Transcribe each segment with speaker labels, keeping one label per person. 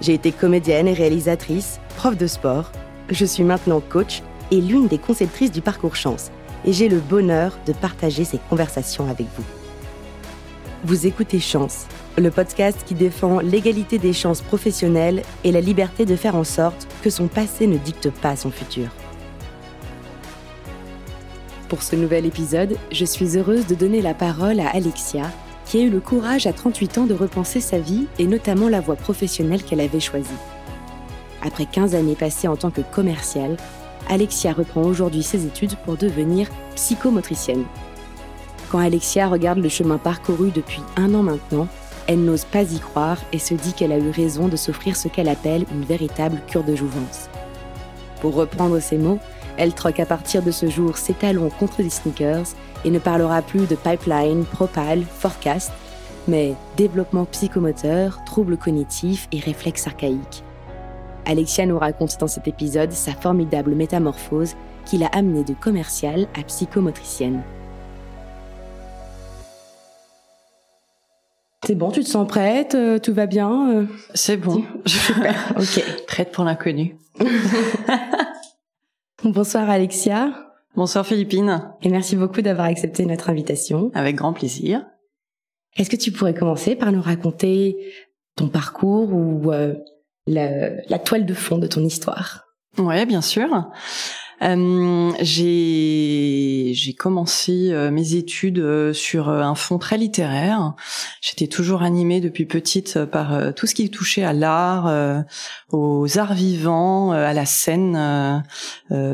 Speaker 1: J'ai été comédienne et réalisatrice, prof de sport. Je suis maintenant coach et l'une des conceptrices du parcours chance. Et j'ai le bonheur de partager ces conversations avec vous. Vous écoutez Chance, le podcast qui défend l'égalité des chances professionnelles et la liberté de faire en sorte que son passé ne dicte pas son futur. Pour ce nouvel épisode, je suis heureuse de donner la parole à Alexia, qui a eu le courage à 38 ans de repenser sa vie et notamment la voie professionnelle qu'elle avait choisie. Après 15 années passées en tant que commerciale, Alexia reprend aujourd'hui ses études pour devenir psychomotricienne. Quand Alexia regarde le chemin parcouru depuis un an maintenant, elle n'ose pas y croire et se dit qu'elle a eu raison de s'offrir ce qu'elle appelle une véritable cure de jouvence. Pour reprendre ses mots, elle troque à partir de ce jour ses talons contre des sneakers et ne parlera plus de pipeline, propal, forecast, mais développement psychomoteur, troubles cognitifs et réflexes archaïques. Alexia nous raconte dans cet épisode sa formidable métamorphose qui l'a amenée de commerciale à psychomotricienne. C'est bon, tu te sens prête, euh, tout va bien euh?
Speaker 2: C'est bon,
Speaker 1: super, ok.
Speaker 2: Prête pour l'inconnu.
Speaker 1: Bonsoir Alexia.
Speaker 2: Bonsoir Philippine.
Speaker 1: Et merci beaucoup d'avoir accepté notre invitation.
Speaker 2: Avec grand plaisir.
Speaker 1: Est-ce que tu pourrais commencer par nous raconter ton parcours ou euh, la, toile de fond de ton histoire?
Speaker 2: Ouais, bien sûr. Euh, j'ai j'ai commencé euh, mes études euh, sur un fond très littéraire. J'étais toujours animée depuis petite par tout ce qui touchait à l'art, aux arts vivants, à la scène,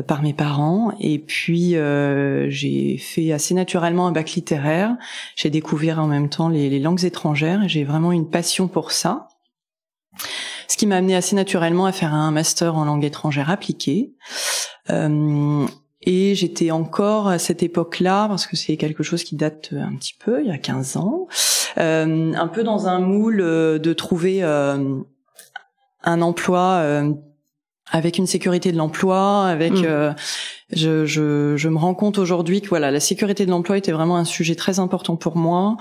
Speaker 2: par mes parents. Et puis j'ai fait assez naturellement un bac littéraire. J'ai découvert en même temps les, les langues étrangères. et J'ai vraiment une passion pour ça ce qui m'a amené assez naturellement à faire un master en langue étrangère appliquée. Euh, et j'étais encore à cette époque-là, parce que c'est quelque chose qui date un petit peu, il y a 15 ans, euh, un peu dans un moule euh, de trouver un emploi avec une sécurité de l'emploi, avec mm. euh, je, je, je, me rends compte aujourd'hui que voilà la sécurité de l'emploi était vraiment un sujet très important pour moi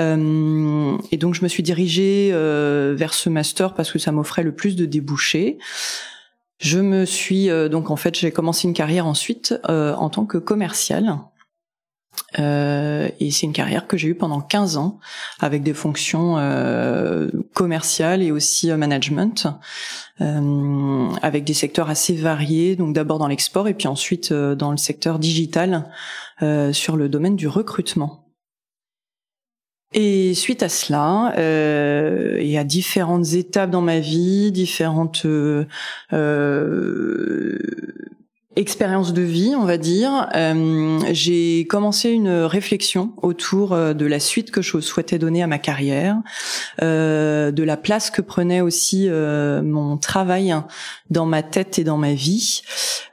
Speaker 2: euh, et donc je me suis dirigée euh, vers ce master parce que ça m'offrait le plus de débouchés. Je me suis euh, donc en fait j'ai commencé une carrière ensuite euh, en tant que commercial euh, et c'est une carrière que j'ai eue pendant 15 ans avec des fonctions euh, commerciales et aussi euh, management, avec des secteurs assez variés. Donc d'abord dans l'export et puis ensuite dans le secteur digital sur le domaine du recrutement. Et suite à cela, euh, et à différentes étapes dans ma vie, différentes euh, expérience de vie, on va dire, euh, j'ai commencé une réflexion autour euh, de la suite que je souhaitais donner à ma carrière, euh, de la place que prenait aussi mon travail dans ma tête et dans ma vie,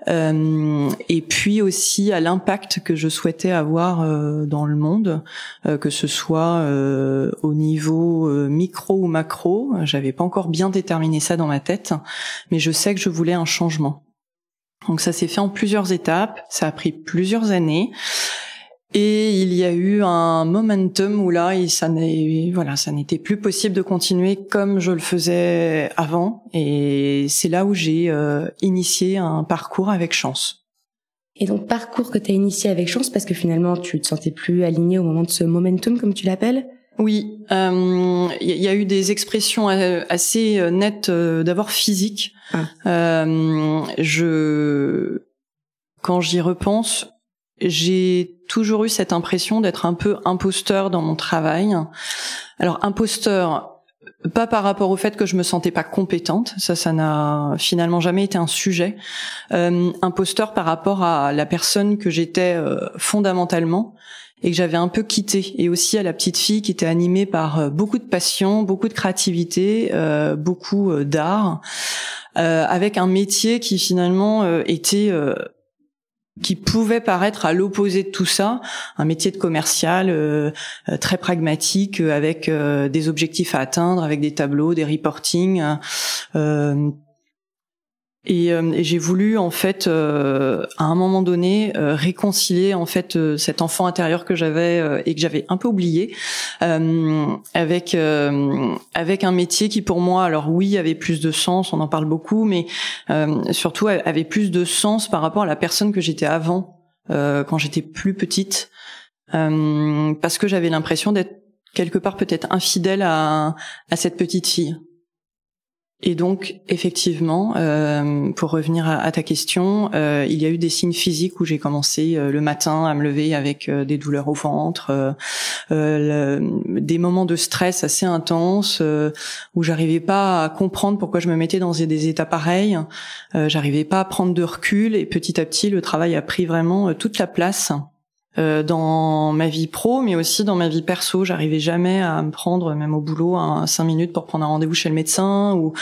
Speaker 2: et puis aussi à l'impact que je souhaitais avoir dans le monde, que ce soit au niveau micro ou macro. J'avais pas encore bien déterminé ça dans ma tête, mais je sais que je voulais un changement. Donc ça s'est fait en plusieurs étapes, ça a pris plusieurs années. Et il y a eu un momentum où là, ça n'est, voilà, n'était plus possible de continuer comme je le faisais avant. Et c'est là où j'ai euh, initié un parcours avec chance.
Speaker 1: Et donc parcours que tu as initié avec chance parce que finalement tu te sentais plus aligné au moment de ce momentum comme tu l'appelles?
Speaker 2: Oui, il euh, y, a eu des expressions euh, assez euh, nettes d'abord physiques. Ah. je, quand j'y repense, j'ai toujours eu cette impression d'être un peu imposteur dans mon travail. Alors imposteur, pas par rapport au fait que je me sentais pas compétente, ça, ça n'a finalement jamais été un sujet. Euh, imposteur par rapport à la personne que j'étais fondamentalement et que j'avais un peu quitté et aussi à la petite fille qui était animée par beaucoup de passion, beaucoup de créativité, beaucoup d'art, avec un métier qui finalement était qui pouvait paraître à l'opposé de tout ça, un métier de commercial euh, euh, très pragmatique euh, avec des objectifs à atteindre, avec des tableaux, des reportings. Euh, et j'ai voulu en fait euh, à un moment donné euh, réconcilier en fait cet enfant intérieur que j'avais et que j'avais un peu oublié avec avec un métier qui pour moi alors oui avait plus de sens on en parle beaucoup mais surtout avait plus de sens par rapport à la personne que j'étais avant quand j'étais plus petite parce que j'avais l'impression d'être quelque part peut-être infidèle à, à cette petite fille et donc, effectivement, euh, pour revenir à, ta question, euh, il y a eu des signes physiques où j'ai commencé euh, le matin à me lever avec des douleurs au ventre, des moments de stress assez intenses où j'arrivais pas à comprendre pourquoi je me mettais dans des états pareils. j'arrivais pas à prendre de recul et petit à petit, le travail a pris vraiment toute la place. Euh, dans ma vie pro, mais aussi dans ma vie perso. J'arrivais jamais à me prendre, même au boulot, un, cinq minutes pour prendre un rendez-vous chez le médecin. Ou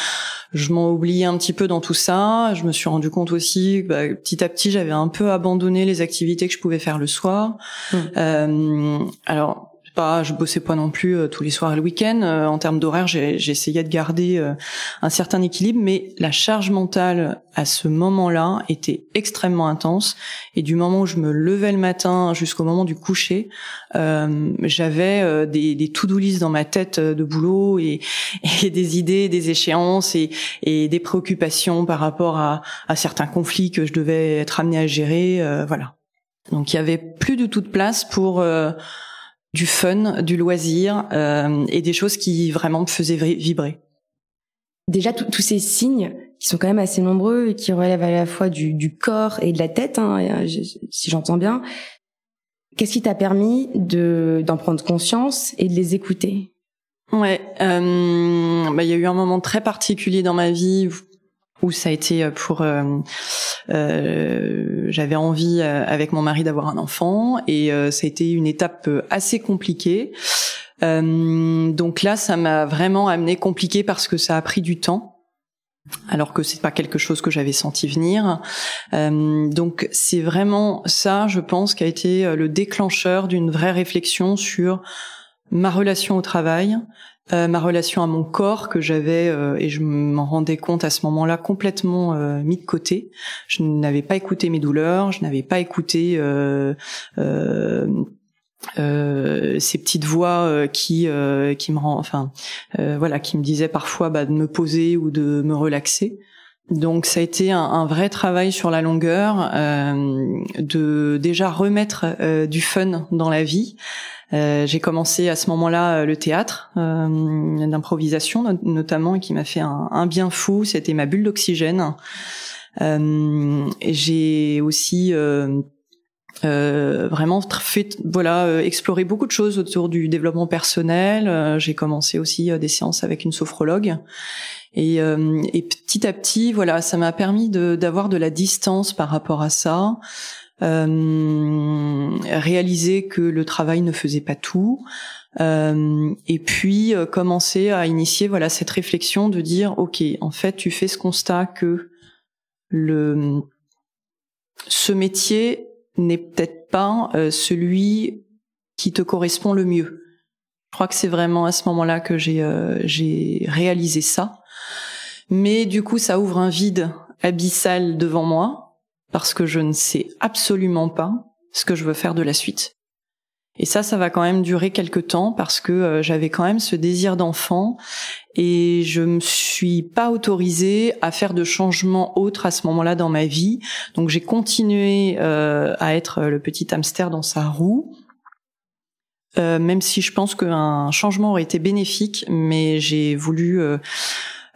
Speaker 2: je m'en oubliais un petit peu dans tout ça. Je me suis rendu compte aussi, bah, petit à petit, j'avais un peu abandonné les activités que je pouvais faire le soir. Mmh. Euh, alors pas, je bossais pas non plus euh, tous les soirs et le week-end. Euh, en termes d'horaire, essayé de garder euh, un certain équilibre, mais la charge mentale à ce moment-là était extrêmement intense. Et du moment où je me levais le matin jusqu'au moment du coucher, j'avais des, des to-do dans ma tête de boulot et, des idées, des échéances et, des préoccupations par rapport à, certains conflits que je devais être amené à gérer. voilà. Donc il y avait plus de toute place pour du fun, du loisir euh, et des choses qui vraiment me faisaient vibrer.
Speaker 1: Déjà, tous ces signes qui sont quand même assez nombreux et qui relèvent à la fois du, corps et de la tête, hein, euh, si j'entends bien. Qu'est-ce qui t'a permis de d'en prendre conscience et de les écouter?
Speaker 2: Ouais, euh, bah, il y a eu un moment très particulier dans ma vie où ça a été euh, pour euh, euh, j'avais envie avec mon mari d'avoir un enfant et ça a été une étape assez compliquée. donc là, ça m'a vraiment amené compliqué parce que ça a pris du temps alors que c'est pas quelque chose que j'avais senti venir. donc c'est vraiment ça, je pense, qui a été le déclencheur d'une vraie réflexion sur ma relation au travail, euh, ma relation à mon corps que j'avais euh, et je m'en rendais compte à ce moment-là complètement euh, mis de côté. Je n'avais pas écouté mes douleurs, je n'avais pas écouté ces petites voix qui qui me rend, enfin voilà, qui me disaient parfois bah, de me poser ou de me relaxer. Donc ça a été un, un vrai travail sur la longueur, de déjà remettre du fun dans la vie, euh, j'ai commencé à ce moment-là euh, le théâtre euh, d'improvisation notamment et qui m'a fait un, bien fou. C'était ma bulle d'oxygène. Euh, j'ai aussi vraiment fait voilà explorer beaucoup de choses autour du développement personnel. j'ai commencé aussi des séances avec une sophrologue. Et, et petit à petit, voilà, ça m'a permis d'avoir de, la distance par rapport à ça, réaliser que le travail ne faisait pas tout, euh, et puis euh, commencer à initier voilà cette réflexion de dire ok en fait tu fais ce constat que le ce métier n'est peut-être pas celui qui te correspond le mieux. Je crois que c'est vraiment à ce moment-là que j'ai j'ai réalisé ça. Mais du coup, ça ouvre un vide abyssal devant moi parce que je ne sais absolument pas ce que je veux faire de la suite. Et ça, ça va quand même durer quelques temps parce que euh, j'avais quand même ce désir d'enfant et je me suis pas autorisée à faire de changements autres à ce moment-là dans ma vie. Donc j'ai continué euh, à être le petit hamster dans sa roue. Euh, même si je pense qu'un changement aurait été bénéfique, mais j'ai voulu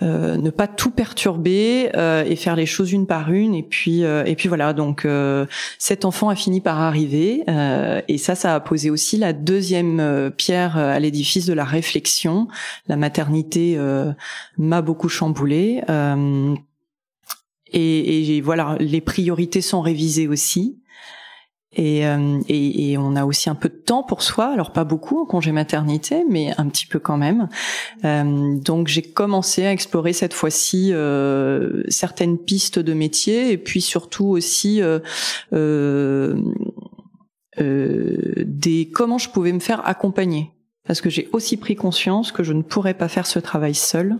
Speaker 2: euh, ne pas tout perturber euh, et faire les choses une par une. Et puis euh, et puis voilà donc cet enfant a fini par arriver et ça ça a posé aussi la deuxième pierre à l'édifice de la réflexion. La maternité m'a beaucoup chamboulé et, et voilà les priorités sont révisées aussi Et, euh, et, et, on a aussi un peu de temps pour soi, alors pas beaucoup en congé maternité, mais un petit peu quand même. Euh, donc j'ai commencé à explorer cette fois-ci euh, certaines pistes de métier et puis surtout aussi euh, euh, des comment je pouvais me faire accompagner, parce que j'ai aussi pris conscience que je ne pourrais pas faire ce travail seul.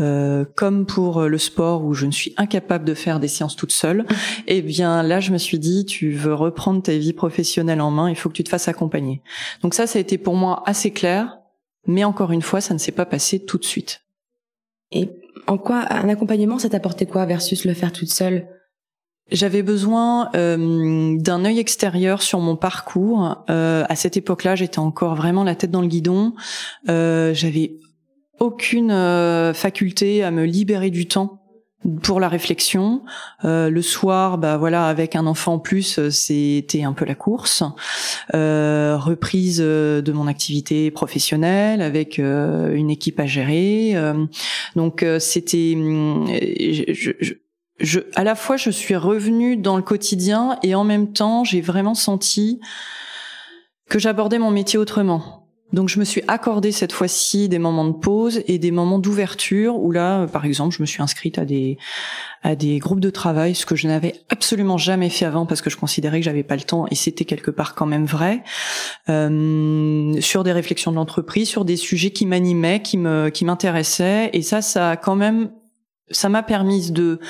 Speaker 2: Euh, comme pour le sport où je ne suis incapable de faire des séances toute seule, eh bien là je me suis dit tu veux reprendre ta vie professionnelle en main, il faut que tu te fasses accompagner. Donc ça ça a été pour moi assez clair, mais encore une fois ça ne s'est pas passé tout de suite.
Speaker 1: Et en quoi un accompagnement ça t'apportait quoi versus le faire toute seule?
Speaker 2: J'avais besoin euh, d'un œil extérieur sur mon parcours. Euh, à cette époque-là, j'étais encore vraiment la tête dans le guidon. Euh, j'avais aucune euh, faculté à me libérer du temps pour la réflexion. Euh, le soir, bah voilà, avec un enfant en plus, euh, c'était un peu la course. Euh, reprise de mon activité professionnelle avec une équipe à gérer. donc c'était, je, à la fois je suis revenue dans le quotidien et en même temps j'ai vraiment senti que j'abordais mon métier autrement donc je me suis accordé cette fois-ci des moments de pause et des moments d'ouverture où là, par exemple, je me suis inscrite à des à des groupes de travail, ce que je n'avais absolument jamais fait avant parce que je considérais que j'avais pas le temps et c'était quelque part quand même vrai. Euh, sur des réflexions de l'entreprise, sur des sujets qui m'animaient, qui me qui m'intéressaient et ça, ça a quand même ça m'a permis de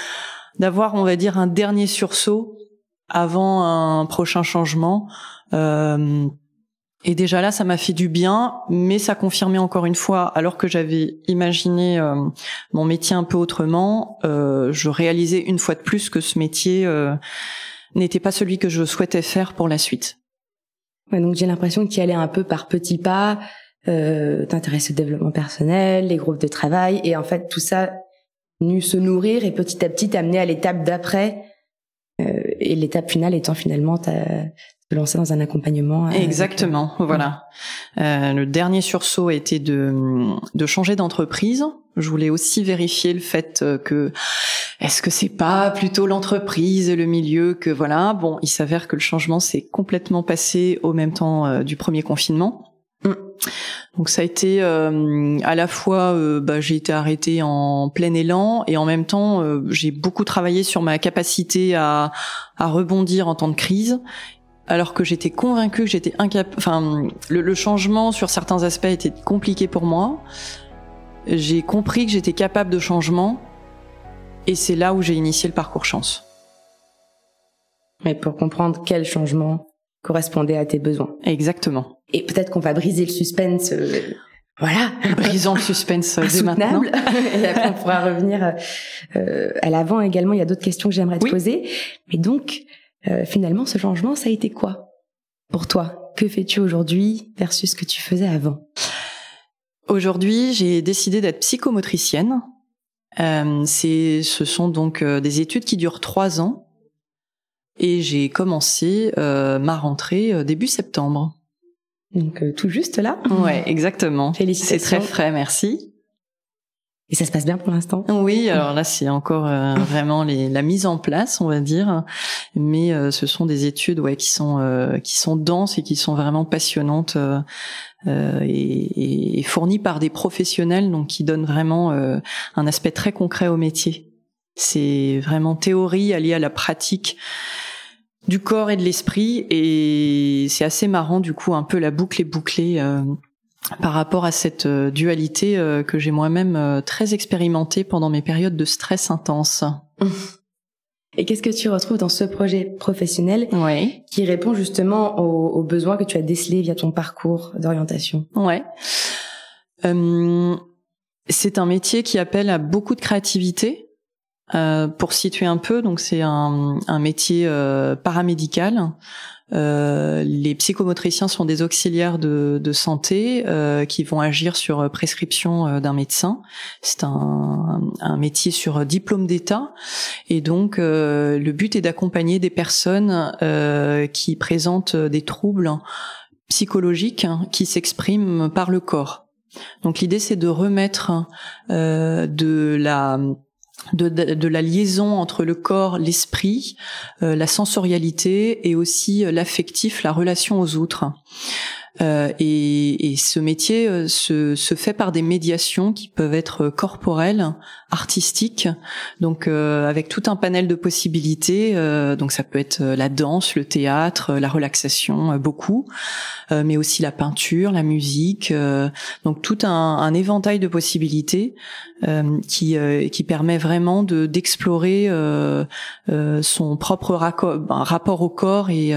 Speaker 2: d'avoir, on va dire, un dernier sursaut avant un prochain changement. Euh, et déjà là, ça m'a fait du bien, mais ça confirmait encore une fois, alors que j'avais imaginé euh, mon métier un peu autrement, euh, je réalisais une fois de plus que ce métier euh, n'était pas celui que je souhaitais faire pour la suite.
Speaker 1: Ouais, donc j'ai l'impression qu'il allait un peu par petits pas, euh, t'intéresser au développement personnel, les groupes de travail, et en fait tout ça se nourrir et petit à petit t'amener à l'étape d'après, euh, et l'étape finale étant finalement ta, lancer dans un accompagnement.
Speaker 2: Euh, Exactement, voilà. Euh, le dernier sursaut a été de, de changer d'entreprise. Je voulais aussi vérifier le fait euh, que est-ce que c'est pas plutôt l'entreprise et le milieu que voilà. Bon, il s'avère que le changement s'est complètement passé au même temps euh, du premier confinement. Mm. Donc ça a été à la fois, bah, j'ai été arrêtée en plein élan et en même temps j'ai beaucoup travaillé sur ma capacité à, à rebondir en temps de crise alors que j'étais convaincue que j'étais incapable. Enfin, le, changement sur certains aspects était compliqué pour moi. J'ai compris que j'étais capable de changement, et c'est là où j'ai initié le parcours chance.
Speaker 1: Mais pour comprendre quel changement correspondait à tes besoins.
Speaker 2: Exactement.
Speaker 1: Et peut-être qu'on va briser le suspense. Euh, voilà.
Speaker 2: Brisons le suspense dès maintenant.
Speaker 1: et après, on pourra revenir euh, à l'avant également. Il y a d'autres questions que j'aimerais te poser. Mais donc, euh, finalement, ce changement, ça a été quoi pour toi? Que fais-tu aujourd'hui versus ce que tu faisais avant?
Speaker 2: Aujourd'hui, j'ai décidé d'être psychomotricienne. Euh, c'est, ce sont donc euh, des études qui durent trois ans, et j'ai commencé euh, ma rentrée début septembre.
Speaker 1: Donc tout juste là?
Speaker 2: Ouais, exactement.
Speaker 1: Félicitations.
Speaker 2: C'est très frais, merci.
Speaker 1: Et ça se passe bien pour l'instant?
Speaker 2: Oui, alors là c'est encore euh, vraiment les, la mise en place, on va dire, mais euh, ce sont des études ouais qui sont euh, qui sont denses et qui sont vraiment passionnantes et, et, fournies par des professionnels donc qui donnent vraiment un aspect très concret au métier. C'est vraiment théorie alliée à la pratique du corps et de l'esprit et c'est assez marrant du coup un peu la boucle est bouclée par rapport à cette euh, dualité euh, que j'ai moi-même euh, très expérimentée pendant mes périodes de stress intense.
Speaker 1: Et qu'est-ce que tu retrouves dans ce projet professionnel qui répond justement aux, besoins que tu as décelés via ton parcours d'orientation?
Speaker 2: Ouais. c'est un métier qui appelle à beaucoup de créativité. pour situer un peu, donc c'est un, un métier paramédical euh, les psychomotriciens sont des auxiliaires de, de santé euh, qui vont agir sur euh, prescription euh, d'un médecin. C'est un, un, métier sur diplôme d'État et donc le but est d'accompagner des personnes qui présentent des troubles psychologiques qui s'expriment par le corps. Donc l'idée c'est de remettre de la de, la liaison entre le corps, l'esprit, la sensorialité et aussi l'affectif, la relation aux autres. Euh, et, et, ce métier euh, se, se, fait par des médiations qui peuvent être corporelles, artistiques, donc euh, avec tout un panel de possibilités. donc ça peut être la danse, le théâtre, la relaxation, beaucoup, mais aussi la peinture, la musique. donc tout un, un, éventail de possibilités qui, qui permet vraiment de d'explorer son propre rapport au corps et,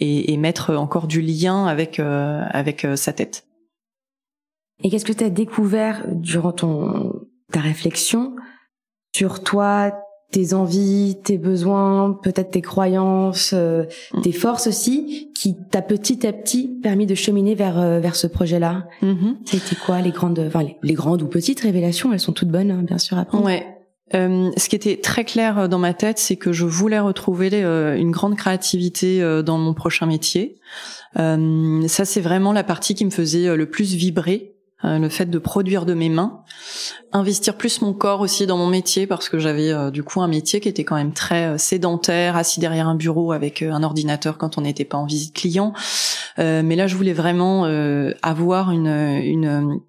Speaker 2: et, et mettre encore du lien avec euh, avec euh, sa tête.
Speaker 1: Et qu'est-ce que tu as découvert durant ton ta réflexion sur toi, tes envies, tes besoins, peut-être tes croyances, euh, mm. tes forces aussi, qui t'a petit à petit permis de cheminer vers vers ce projet-là. Mm-hmm. C'était quoi les grandes, enfin les, grandes ou petites révélations Elles sont toutes bonnes, hein, bien sûr prendre.
Speaker 2: Ouais. Euh, ce qui était très clair dans ma tête, c'est que je voulais retrouver une grande créativité dans mon prochain métier. Euh, ça, c'est vraiment la partie qui me faisait euh, le plus vibrer euh, le fait de produire de mes mains, investir plus mon corps aussi dans mon métier parce que j'avais du coup un métier qui était quand même très sédentaire, assis derrière un bureau avec un ordinateur quand on n'était pas en visite client. mais là, je voulais vraiment avoir une, une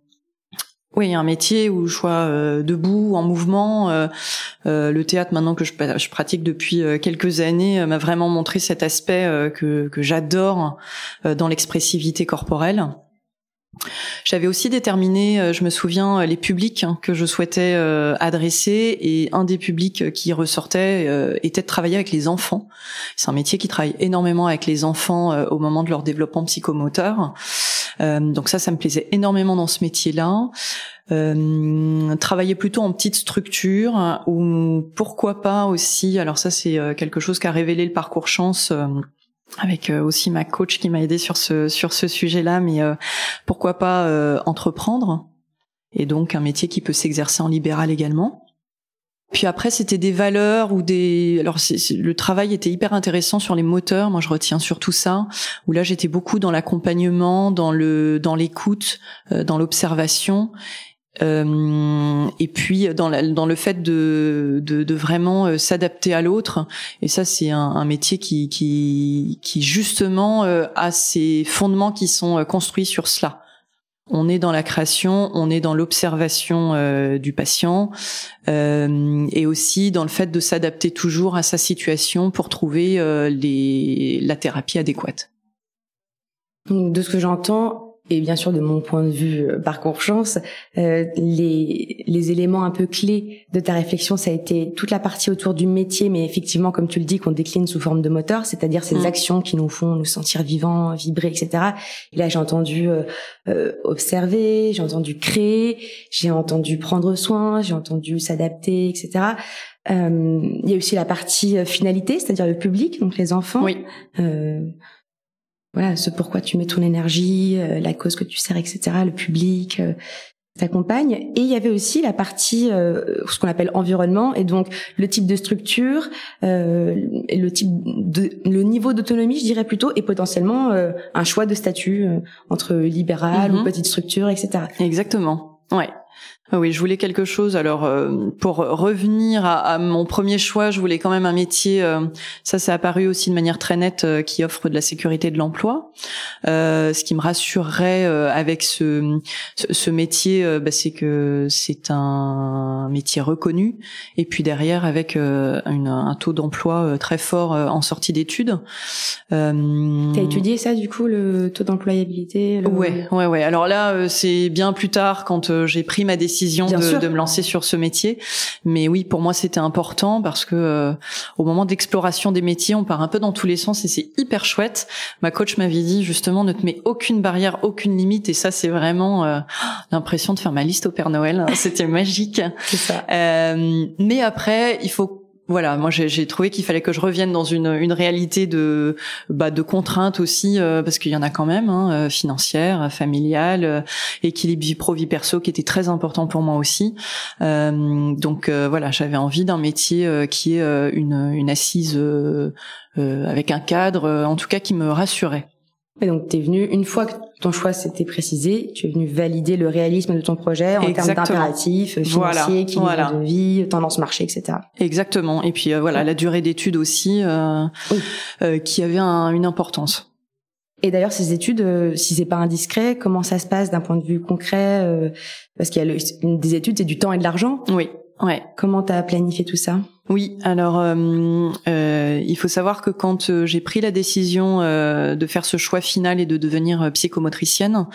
Speaker 2: oui, un métier où je sois euh, debout, en mouvement. Euh, euh, le théâtre, maintenant que je, pratique depuis quelques années, m'a vraiment montré cet aspect que, que j'adore dans l'expressivité corporelle. J'avais aussi déterminé, je me souviens, les publics hein, que je souhaitais adresser et un des publics qui ressortait était de travailler avec les enfants. C'est un métier qui travaille énormément avec les enfants au moment de leur développement psychomoteur. Euh, donc ça, ça me plaisait énormément dans ce métier-là. Euh, travailler plutôt en petite structure ou pourquoi pas aussi. Alors ça, c'est euh, quelque chose qu'a révélé le parcours chance avec aussi ma coach qui m'a aidé sur ce sur ce sujet-là. Mais pourquoi pas entreprendre et donc un métier qui peut s'exercer en libéral également. Puis après, c'était des valeurs ou des. Alors, le travail était hyper intéressant sur les moteurs. Moi, je retiens surtout ça. Où là, j'étais beaucoup dans l'accompagnement, dans le, dans l'écoute, euh, dans l'observation. Euh, et puis dans, la, dans le fait de, de, de vraiment euh, s'adapter à l'autre et ça c'est un, un, métier qui, qui, qui justement euh, a ses fondements qui sont construits sur cela on est dans la création, on est dans l'observation euh, du patient euh, et aussi dans le fait de s'adapter toujours à sa situation pour trouver euh, la thérapie adéquate.
Speaker 1: De ce que j'entends, et bien sûr de mon point de vue euh, parcours chance, euh, les, les éléments un peu clés de ta réflexion, ça a été toute la partie autour du métier, mais effectivement, comme tu le dis, qu'on décline sous forme de moteur, c'est-à-dire ces mm. actions qui nous font nous sentir vivants, vibrer, etc. Et là, j'ai entendu euh, euh, observer, j'ai entendu créer, j'ai entendu prendre soin, j'ai entendu s'adapter, etc. Euh, il y a aussi la partie finalité, c'est-à-dire le public, donc les enfants.
Speaker 2: Oui.
Speaker 1: Euh, voilà, ce pourquoi tu mets ton énergie, euh, la cause que tu sers, etc., le public euh, t'accompagne. Et il y avait aussi la partie, euh, ce qu'on appelle environnement, et donc le type de structure, euh, le type de, le niveau d'autonomie, je dirais plutôt, et potentiellement un choix de statut entre libéral ou mhm. petite structure, etc.
Speaker 2: Exactement. Ouais. Ah oui, je voulais quelque chose. Alors, euh, pour revenir à, mon premier choix, je voulais quand même un métier. Euh, ça, c'est apparu aussi de manière très nette, euh, qui offre de la sécurité de l'emploi. ce qui me rassurerait avec ce, ce, métier, bah, c'est que c'est un métier reconnu. Et puis derrière, avec une, un taux d'emploi très fort en sortie d'études.
Speaker 1: T'as étudié ça, du coup, le taux d'employabilité le...
Speaker 2: Ouais, ouais, ouais. Alors là, c'est bien plus tard quand j'ai pris ma décision de, me lancer sur ce métier. Mais oui, pour moi, c'était important parce que euh, au moment d'exploration des métiers, on part un peu dans tous les sens et c'est hyper chouette. Ma coach m'avait dit justement, ne te mets aucune barrière, aucune limite. Et ça, c'est vraiment euh, l'impression de faire ma liste au Père Noël. C'était magique.
Speaker 1: Ça.
Speaker 2: Euh, mais après, il faut voilà, moi j'ai trouvé qu'il fallait que je revienne dans une, une réalité de bah, de contraintes aussi euh, parce qu'il y en a quand même hein, euh, financière, familiale, euh, équilibre vie pro vie perso qui était très important pour moi aussi. donc voilà, j'avais envie d'un métier qui est une assise avec un cadre, en tout cas qui me rassurait.
Speaker 1: Et donc, tu es venu, une fois que ton choix s'était précisé, tu es venu valider le réalisme de ton projet en termes d'impératifs financiers, voilà. équilibre de vie, tendance marché, etc.
Speaker 2: Exactement. Et puis, euh, voilà, la durée d'études aussi, euh, euh, qui avait une importance.
Speaker 1: Et d'ailleurs, ces études, si c'est pas indiscret, comment ça se passe d'un point de vue concret Parce qu'il y a le, des études, c'est du temps et de l'argent.
Speaker 2: Oui. Ouais.
Speaker 1: Comment t'as planifié tout ça?
Speaker 2: Oui, alors euh, euh, il faut savoir que quand euh, j'ai pris la décision euh, de faire ce choix final et de devenir psychomotricienne,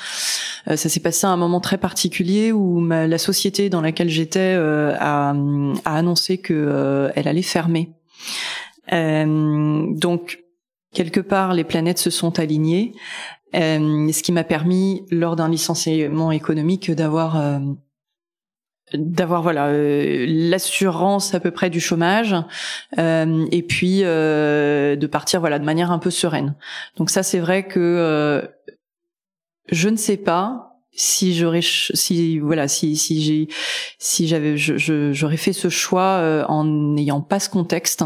Speaker 2: ça s'est passé à un moment très particulier où ma, la société dans laquelle j'étais a, a, annoncé que elle allait fermer. donc quelque part, les planètes se sont alignées, ce qui m'a permis, lors d'un licenciement économique, d'avoir d'avoir voilà euh, l'assurance à peu près du chômage euh, et puis euh, de partir voilà de manière un peu sereine. Donc ça c'est vrai que euh, je ne sais pas si j'aurais si voilà si si j'ai si j'avais j'aurais fait ce choix en n'ayant pas ce contexte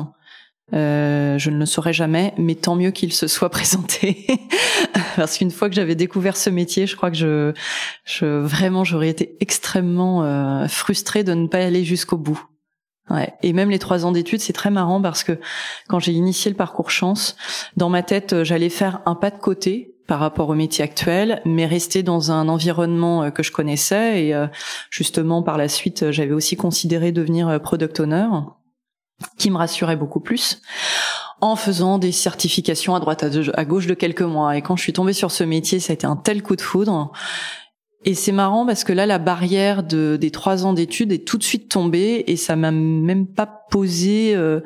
Speaker 2: euh, je ne le saurais jamais, mais tant mieux qu'il se soit présenté, parce qu'une fois que j'avais découvert ce métier, je crois que je, je vraiment j'aurais été extrêmement euh, frustrée de ne pas aller jusqu'au bout. Ouais. Et même les trois ans d'études, c'est très marrant parce que quand j'ai initié le parcours chance, dans ma tête, euh, j'allais faire un pas de côté par rapport au métier actuel, mais rester dans un environnement que je connaissais. Et justement, par la suite, j'avais aussi considéré devenir product owner qui me rassurait beaucoup plus en faisant des certifications à droite à gauche de quelques mois. Et quand je suis tombée sur ce métier, ça a été un tel coup de foudre. Et c'est marrant parce que là, la barrière de, des trois ans d'études est tout de suite tombée et ça m'a même pas posé. Euh,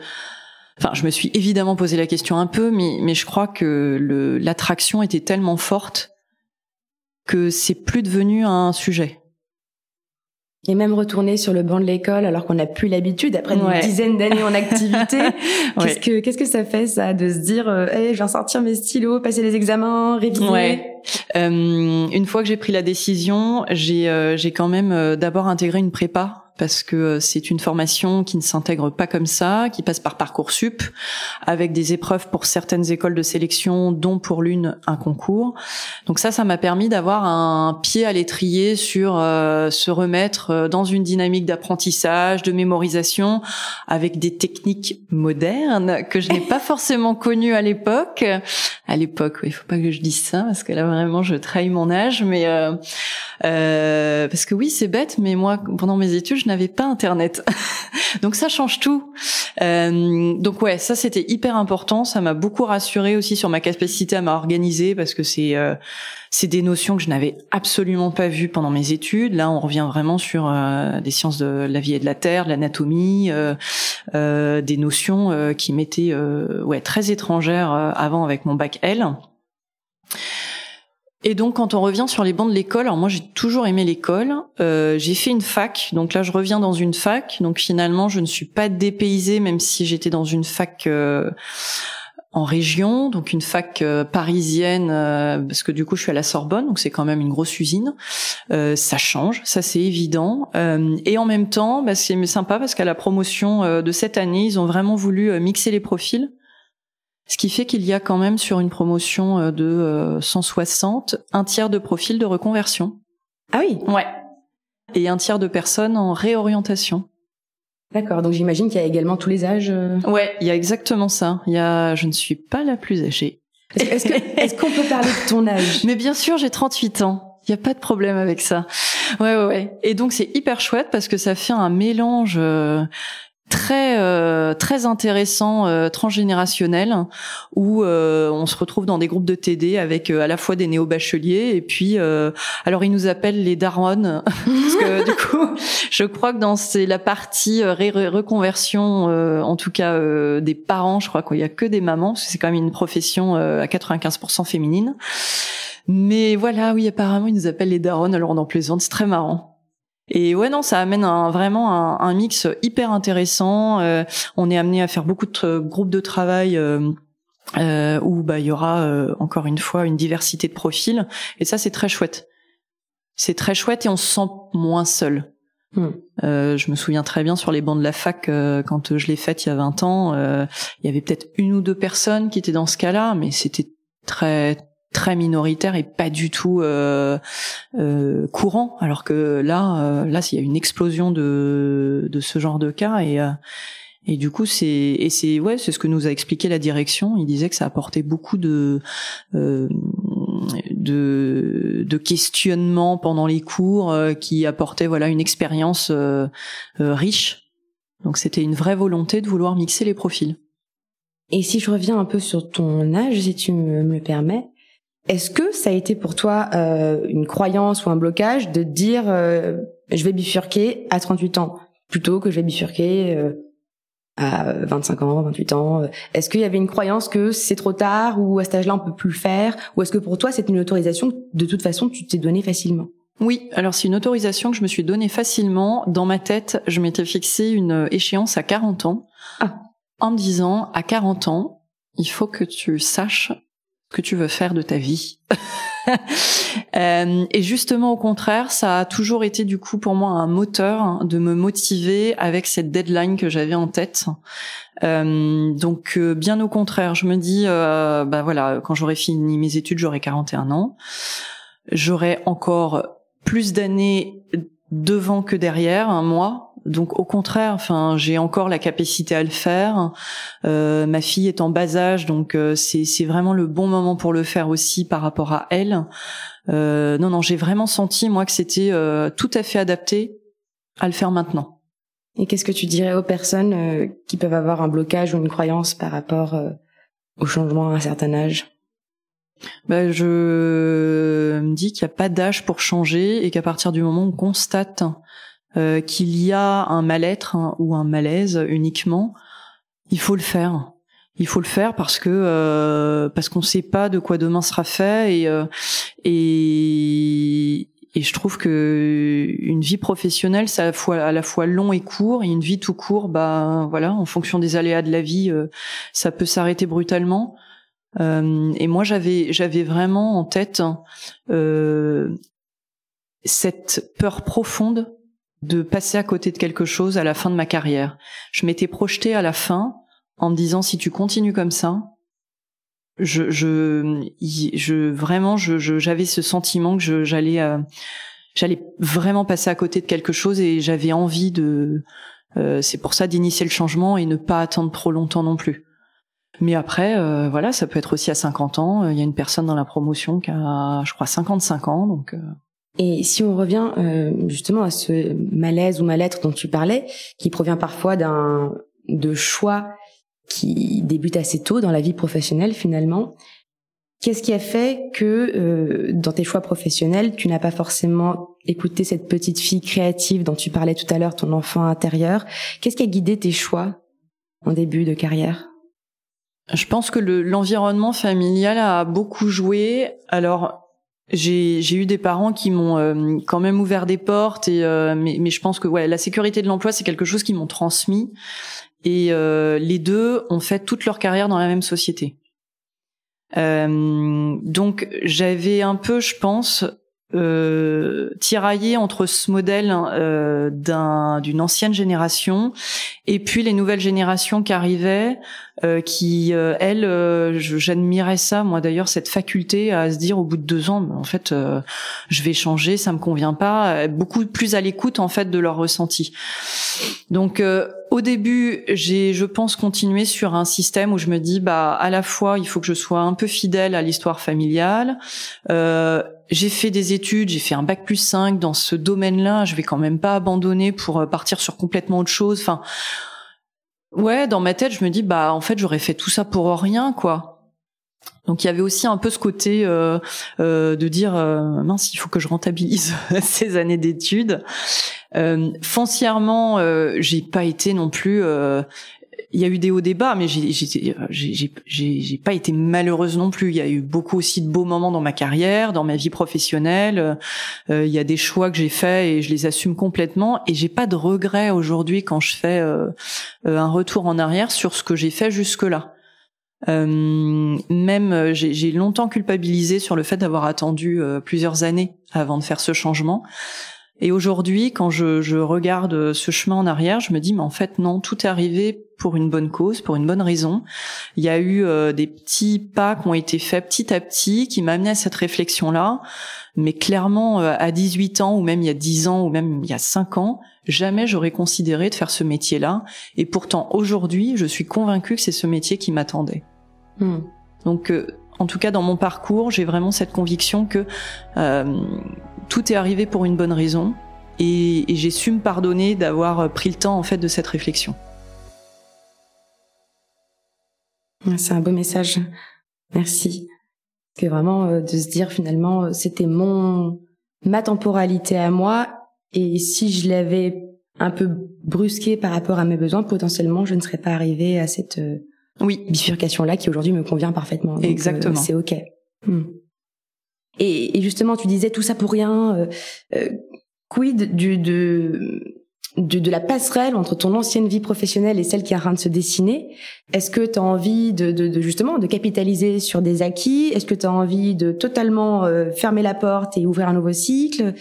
Speaker 2: enfin, je me suis évidemment posé la question un peu, mais, mais je crois que l'attraction était tellement forte que c'est plus devenu un sujet
Speaker 1: et même retourner sur le banc de l'école alors qu'on n'a plus l'habitude après une dizaine d'années en activité. qu'est-ce que qu'est-ce que ça fait ça de se dire euh, je viens sortir mes stylos, passer les examens, réviser
Speaker 2: ouais. Euh, une fois que j'ai pris la décision, j'ai euh, j'ai quand même euh, d'abord intégré une prépa parce que euh, c'est une formation qui ne s'intègre pas comme ça, qui passe par parcoursup, avec des épreuves pour certaines écoles de sélection, dont pour l'une un concours. Donc ça, ça m'a permis d'avoir un pied à l'étrier sur euh, se remettre euh, dans une dynamique d'apprentissage, de mémorisation, avec des techniques modernes que je n'ai pas forcément connues à l'époque. À l'époque, il faut pas que je dise ça parce que là vraiment je trahis mon âge, mais euh, parce que oui, c'est bête, mais moi pendant mes études je n'avais pas internet. donc ça change tout. Euh, donc ouais, ça c'était hyper important. Ça m'a beaucoup rassuré aussi sur ma capacité à m'organiser parce que c'est euh, c'est des notions que je n'avais absolument pas vues pendant mes études. Là, on revient vraiment sur euh, des sciences de la vie et de la terre, de l'anatomie, des notions qui m'étaient ouais très étrangères avant avec mon bac L. Et donc quand on revient sur les bancs de l'école, alors moi j'ai toujours aimé l'école, euh, j'ai fait une fac, donc là je reviens dans une fac, donc finalement je ne suis pas dépaysée même si j'étais dans une fac euh, en région, donc une fac euh, parisienne, euh, parce que du coup je suis à la Sorbonne, donc c'est quand même une grosse usine. Euh, ça change, ça c'est évident. et en même temps, bah, c'est sympa parce qu'à la promotion de cette année, ils ont vraiment voulu mixer les profils. Ce qui fait qu'il y a quand même sur une promotion euh, de 160 euh, un tiers de profils de reconversion.
Speaker 1: Ah oui?
Speaker 2: Ouais. Et un tiers de personnes en réorientation.
Speaker 1: D'accord. Donc j'imagine qu'il y a également tous les âges. Euh.
Speaker 2: Ouais, il y a exactement ça. Il y a, je ne suis pas la plus âgée.
Speaker 1: Est-ce qu'on peut parler de ton âge?
Speaker 2: Mais bien sûr, j'ai 38 ans. Il n'y a pas de problème avec ça. Ouais, ouais, ouais. Et donc c'est hyper chouette parce que ça fait un mélange très euh, très intéressant euh, transgénérationnel où euh, on se retrouve dans des groupes de TD avec à la fois des néo bacheliers et puis alors ils nous appellent les darons parce que du coup je crois que dans c'est la partie reconversion en tout cas des parents je crois qu'il y a que des mamans parce que c'est quand même une profession à 95% féminine. Mais voilà oui apparemment ils nous appellent les darons alors on en plaisante c'est très marrant et ouais non, ça amène un, vraiment un, un, mix hyper intéressant. Euh, on est amené à faire beaucoup de groupes de travail. Euh, euh, où bah il y aura euh, encore une fois une diversité de profils et ça c'est très chouette c'est très chouette et on se sent moins seul hmm. euh, je me souviens très bien sur les bancs de la fac euh, quand je l'ai faite il y a 20 ans il y avait peut-être une ou deux personnes qui étaient dans ce cas-là mais c'était très très minoritaire et pas du tout euh, euh, courant. Alors que là euh, là il y a une explosion de de ce genre de cas et euh, et du coup c'est et c'est ouais c'est ce que nous a expliqué la direction. Il disait que ça apportait beaucoup de euh, de de questionnements pendant les cours qui apportaient voilà une expérience riche. Donc c'était une vraie volonté de vouloir mixer les profils.
Speaker 1: Et si je reviens un peu sur ton âge, si tu me, le permets, est-ce que ça a été pour toi euh, une croyance ou un blocage de dire euh, je vais bifurquer à 38 ans plutôt que je vais bifurquer euh, à 25 ans, 28 ans Est-ce qu'il y avait une croyance que c'est trop tard ou à cet âge-là on peut plus le faire? Ou est-ce que pour toi c'est une autorisation que de toute façon tu t'es donnée facilement?
Speaker 2: Oui, alors c'est une autorisation que je me suis donnée facilement. Dans ma tête, je m'étais fixé une échéance à 40 ans. Ah en me disant à 40 ans, il faut que tu saches que tu veux faire de ta vie. euh, et justement au contraire, ça a toujours été du coup pour moi un moteur de me motiver avec cette deadline que j'avais en tête. Euh, donc euh, bien au contraire, je me dis euh, bah voilà, quand j'aurai fini mes études, j'aurai 41 ans. J'aurai encore plus d'années devant que derrière, un mois, donc au contraire, enfin, j'ai encore la capacité à le faire. Euh, ma fille est en bas âge, donc euh, c'est c'est vraiment le bon moment pour le faire aussi par rapport à elle. Euh, non, non, j'ai vraiment senti moi que c'était tout à fait adapté à le faire maintenant.
Speaker 1: Et qu'est-ce que tu dirais aux personnes qui peuvent avoir un blocage ou une croyance par rapport au changement à un certain âge?
Speaker 2: Ben, je me dis qu'il n'y a pas d'âge pour changer et qu'à partir du moment où on constate euh, qu'il y a un mal-être hein, ou un malaise uniquement, il faut le faire. Il faut le faire parce que euh, parce qu'on ne sait pas de quoi demain sera fait et euh, et et je trouve que une vie professionnelle, c'est à la fois à la fois long et court. Et une vie tout court, bah voilà, en fonction des aléas de la vie, ça peut s'arrêter brutalement. et moi, j'avais j'avais vraiment en tête cette peur profonde de passer à côté de quelque chose à la fin de ma carrière. Je m'étais projetée à la fin en me disant si tu continues comme ça, je, je, je vraiment, j'avais ce sentiment que j'allais, euh, j'allais vraiment passer à côté de quelque chose et j'avais envie de. Euh, c'est pour ça d'initier le changement et ne pas attendre trop longtemps non plus. Mais après, euh, voilà, ça peut être aussi à 50 ans. Il y a une personne dans la promotion qui a, je crois, 55 ans, donc.
Speaker 1: Et si on revient euh, justement à ce malaise ou mal-être dont tu parlais, qui provient parfois d'un de choix qui débutent assez tôt dans la vie professionnelle finalement, qu'est-ce qui a fait que euh, dans tes choix professionnels, tu n'as pas forcément écouté cette petite fille créative dont tu parlais tout à l'heure, ton enfant intérieur? Qu'est-ce qui a guidé tes choix en début de carrière?
Speaker 2: Je pense que l'environnement familial a beaucoup joué. Alors, j'ai eu des parents qui m'ont euh, quand même ouvert des portes et euh, mais, mais je pense que ouais la sécurité de l'emploi c'est quelque chose qu'ils m'ont transmis. Et euh, les deux ont fait toute leur carrière dans la même société. Donc j'avais un peu je pense euh, tiraillé entre ce modèle euh, d'une ancienne génération et puis les nouvelles générations qui arrivaient, euh, qui euh, elles, euh, j'admirais ça moi d'ailleurs cette faculté à se dire au bout de deux ans, en fait, je vais changer, ça me convient pas, beaucoup plus à l'écoute en fait de leurs ressentis. Donc au début, j'ai, je pense, continué sur un système où je me dis, bah, à la fois, il faut que je sois un peu fidèle à l'histoire familiale. Euh, j'ai fait des études, j'ai fait un bac plus 5 dans ce domaine-là. Je vais quand même pas abandonner pour euh, partir sur complètement autre chose. Enfin, ouais, dans ma tête, je me dis, bah, en fait, j'aurais fait tout ça pour rien, quoi. Donc il y avait aussi un peu ce côté euh, euh, de dire euh, mince il faut que je rentabilise ces années d'études. Euh, foncièrement, j'ai pas été non plus. Euh, il y a eu des hauts débats, mais j'ai pas été malheureuse non plus. Il y a eu beaucoup aussi de beaux moments dans ma carrière, dans ma vie professionnelle. il y a des choix que j'ai faits et je les assume complètement. Et j'ai pas de regrets aujourd'hui quand je fais un retour en arrière sur ce que j'ai fait jusque là. Euh, même j'ai longtemps culpabilisé sur le fait d'avoir attendu plusieurs années avant de faire ce changement. Et aujourd'hui, quand je, je, regarde ce chemin en arrière, je me dis, mais en fait, non, tout est arrivé pour une bonne cause, pour une bonne raison. Il y a eu euh, des petits pas qui ont été faits petit à petit, qui m'amenaient à cette réflexion-là. Mais clairement, euh, à 18 ans, ou même il y a 10 ans, ou même il y a 5 ans, jamais j'aurais considéré de faire ce métier-là. Et pourtant, aujourd'hui, je suis convaincue que c'est ce métier qui m'attendait. Hmm. Donc, euh, en tout cas, dans mon parcours, j'ai vraiment cette conviction que tout est arrivé pour une bonne raison et, j'ai su me pardonner d'avoir pris le temps en fait de cette réflexion.
Speaker 1: C'est un beau message. Merci. Que vraiment euh, de se dire finalement euh, c'était mon ma temporalité à moi et si je l'avais un peu brusqué par rapport à mes besoins, potentiellement je ne serais pas arrivée à cette euh, oui. bifurcation là qui aujourd'hui me convient parfetement.
Speaker 2: Exactement.
Speaker 1: c'est ok. Hmm. Et, justement, tu disais tout ça pour rien. Euh, euh, quid du, de, de, la passerelle entre ton ancienne vie professionnelle et celle qui est en train de se dessiner? Est-ce que tu as envie de, de, justement de capitaliser sur des acquis? Est-ce que tu as envie de totalement euh, fermer la porte et ouvrir un nouveau cycle?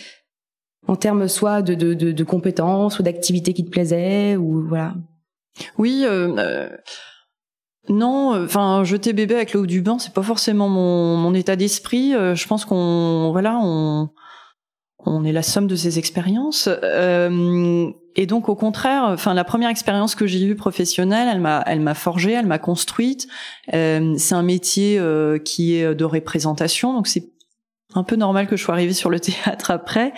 Speaker 1: En termes soit de, de, de, compétences ou d'activités qui te plaisaient ou voilà
Speaker 2: Oui. Euh, non, euh, enfin jeter bébé avec l'eau du bain, c'est pas forcément mon, mon état d'esprit. Euh, je pense qu'on voilà, on on est la somme de ses expériences. Euh, et donc au contraire, enfin la première expérience que j'ai eue professionnelle, elle m'a elle m'a forgée, elle m'a construite. c'est un métier qui est de représentation, donc c'est un peu normal que je sois arrivée sur le théâtre après.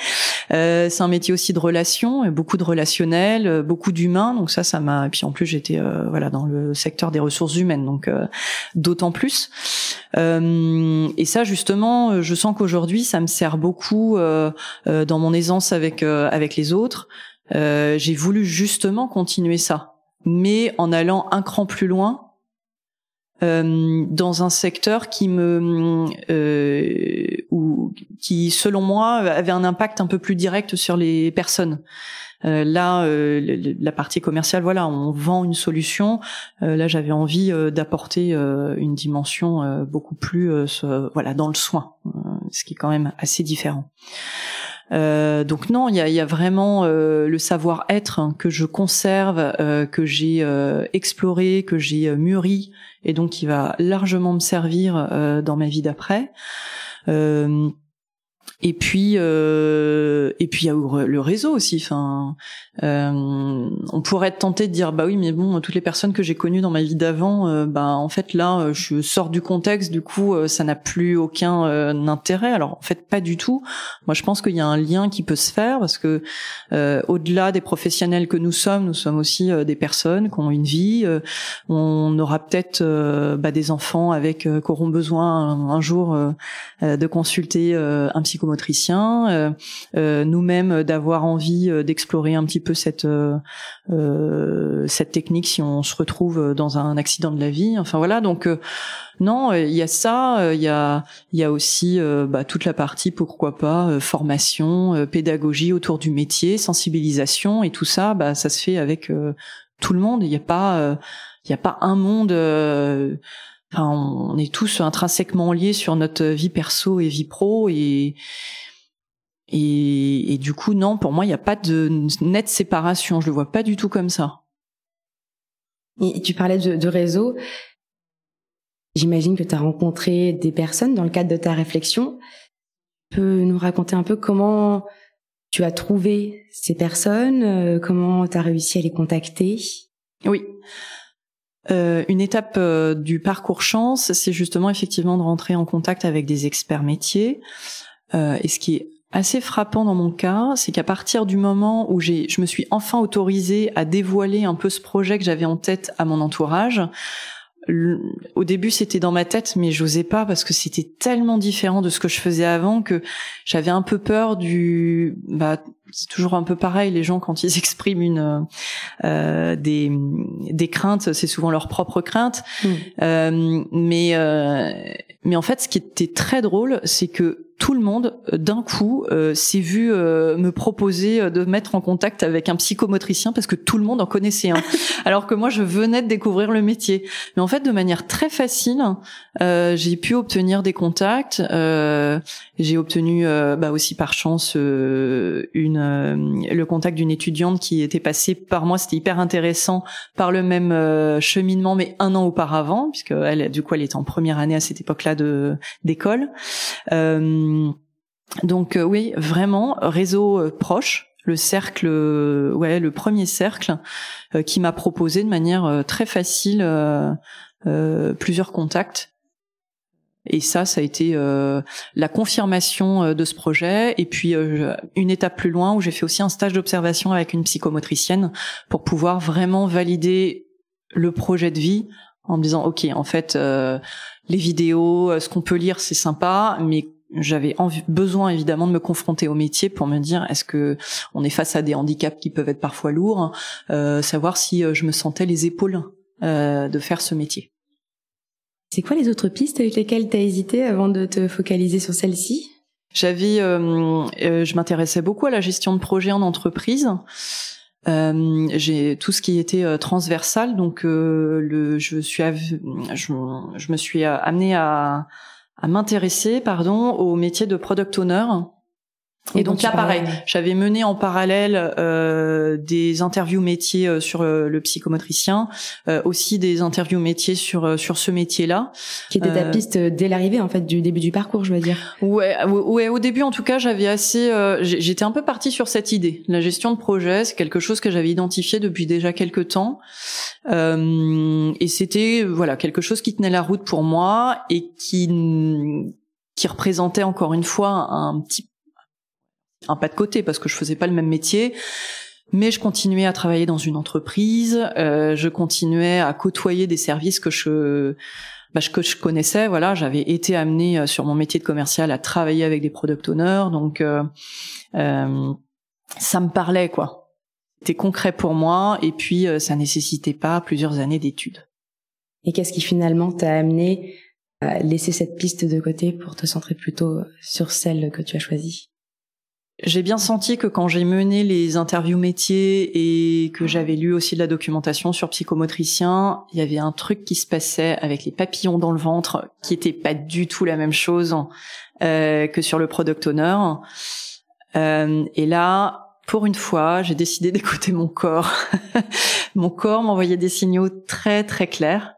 Speaker 2: Euh, c'est un métier aussi de relations, beaucoup de relationnel, euh, beaucoup d'humains. Donc ça, ça m'a. Et puis en plus, j'étais euh, voilà dans le secteur des ressources humaines, donc euh, d'autant plus. et ça, justement, je sens qu'aujourd'hui, ça me sert beaucoup dans mon aisance avec avec les autres. J'ai voulu justement continuer ça, mais en allant un cran plus loin euh, dans un secteur qui me euh, ou qui selon moi avait un impact un peu plus direct sur les personnes. Euh, là, euh, la partie commerciale, voilà, on vend une solution. Euh, là, j'avais envie d'apporter une dimension beaucoup plus, voilà, dans le soin, ce qui est quand même assez différent. Euh, donc non, il y a, y a, vraiment euh, le savoir-être que je conserve, euh, que j'ai exploré, que j'ai mûri, et donc qui va largement me servir dans ma vie d'après. Et puis, euh, et puis il y a le réseau aussi. Enfin, euh, on pourrait être tenté de dire bah oui, mais bon, toutes les personnes que j'ai connues dans ma vie d'avant, euh, bah en fait là, euh, je sors du contexte, du coup, euh, ça n'a plus aucun intérêt. Alors en fait, pas du tout. Moi, je pense qu'il y a un lien qui peut se faire parce que au-delà des professionnels que nous sommes, nous sommes aussi des personnes qui ont une vie. on aura peut-être bah, des enfants avec qui auront besoin un, un jour de consulter un psychologue motricien, euh, nous-mêmes d'avoir envie d'explorer un petit peu cette cette technique si on se retrouve dans un accident de la vie. Enfin voilà, donc non, il y a ça, il y a il y a aussi bah, toute la partie pourquoi pas formation, pédagogie autour du métier, sensibilisation et tout ça, bah ça se fait avec tout le monde. Il n'y a pas il y a pas un monde Enfin, on est tous intrinsèquement liés sur notre vie perso et vie pro et et, et du coup non pour moi il n'y a pas de nette séparation. Je le vois pas du tout comme ça.
Speaker 1: Et tu parlais de, de réseau. J'imagine que tu as rencontré des personnes dans le cadre de ta réflexion. Tu peux nous raconter un peu comment tu as trouvé ces personnes euh, comment tu as réussi à les contacter?
Speaker 2: Oui. Euh, une étape euh, du parcours chance, c'est justement effectivement de rentrer en contact avec des experts métiers. Et ce qui est assez frappant dans mon cas, c'est qu'à partir du moment où j'ai, je me suis enfin autorisée à dévoiler un peu ce projet que j'avais en tête à mon entourage, au début c'était dans ma tête mais j'osais pas parce que c'était tellement différent de ce que je faisais avant que j'avais un peu peur du bah c'est toujours un peu pareil les gens quand ils expriment une euh, des des craintes c'est souvent leur propre crainte mmh. euh, mais euh, mais en fait ce qui était très drôle c'est que tout le monde euh, d'un coup euh, s'est vu euh, me proposer de mettre en contact avec un psychomotricien parce que tout le monde en connaissait un. Alors que moi je venais de découvrir le métier. Mais en fait de manière très facile j'ai pu obtenir des contacts j'ai obtenu bah aussi par chance une le contact d'une étudiante qui était passée par moi. C'était hyper intéressant par le même cheminement mais un an auparavant puisque elle du coup elle était en première année à cette époque-là de d'école. Euh, donc euh, oui, vraiment réseau euh, proche le cercle, ouais, le premier cercle qui m'a proposé de manière très facile plusieurs contacts. Et ça, ça a été la confirmation de ce projet. Et puis une étape plus loin où j'ai fait aussi un stage d'observation avec une psychomotricienne pour pouvoir vraiment valider le projet de vie en me disant ok, en fait, les vidéos, ce qu'on peut lire, c'est sympa, mais j'avais besoin évidemment de me confronter au métier pour me dire est-ce que on est face à des handicaps qui peuvent être parfois lourds, euh, savoir si euh, je me sentais les épaules euh, de faire ce métier.
Speaker 1: C'est quoi les autres pistes avec lesquelles tu as hésité avant de te focaliser sur celle-ci?
Speaker 2: J'avais, je m'intéressais beaucoup à la gestion de projets en entreprise. j'ai tout ce qui était transversal, donc le, je suis, je, je me suis amenée à à m'intéresser pardon au métier de product owner et donc là, pareil, j'avais mené en parallèle euh, des interviews métiers euh, sur euh, le psychomotricien, euh, aussi des interviews métiers sur euh, sur ce métier-là.
Speaker 1: Qui était ta piste dès l'arrivée, en fait, du début du parcours, je veux dire.
Speaker 2: Ouais, ouais. Au début, en tout cas, j'avais assez. J'étais un peu partie sur cette idée. La gestion de projet, c'est quelque chose que j'avais identifié depuis déjà quelques temps, et c'était voilà quelque chose qui tenait la route pour moi et qui qui représentait encore une fois un petit un pas de côté parce que je faisais pas le même métier mais je continuais à travailler dans une entreprise, euh, je continuais à côtoyer des services que je bah, que je connaissais. Voilà, j'avais été amenée euh, sur mon métier de commercial à travailler avec des product owners, donc euh, euh, ça me parlait quoi. C'était concret pour moi et puis euh, ça nécessitait pas plusieurs années d'études.
Speaker 1: Et qu'est-ce qui finalement t'a amené à laisser cette piste de côté pour te centrer plutôt sur celle que tu as choisie?
Speaker 2: J'ai bien senti que quand j'ai mené les interviews métiers et que j'avais lu aussi de la documentation sur psychomotricien, il y avait un truc qui se passait avec les papillons dans le ventre qui était pas du tout la même chose euh, que sur le product owner. Euh, et là, pour une fois, j'ai décidé d'écouter mon corps. mon corps m'envoyait des signaux très très clairs.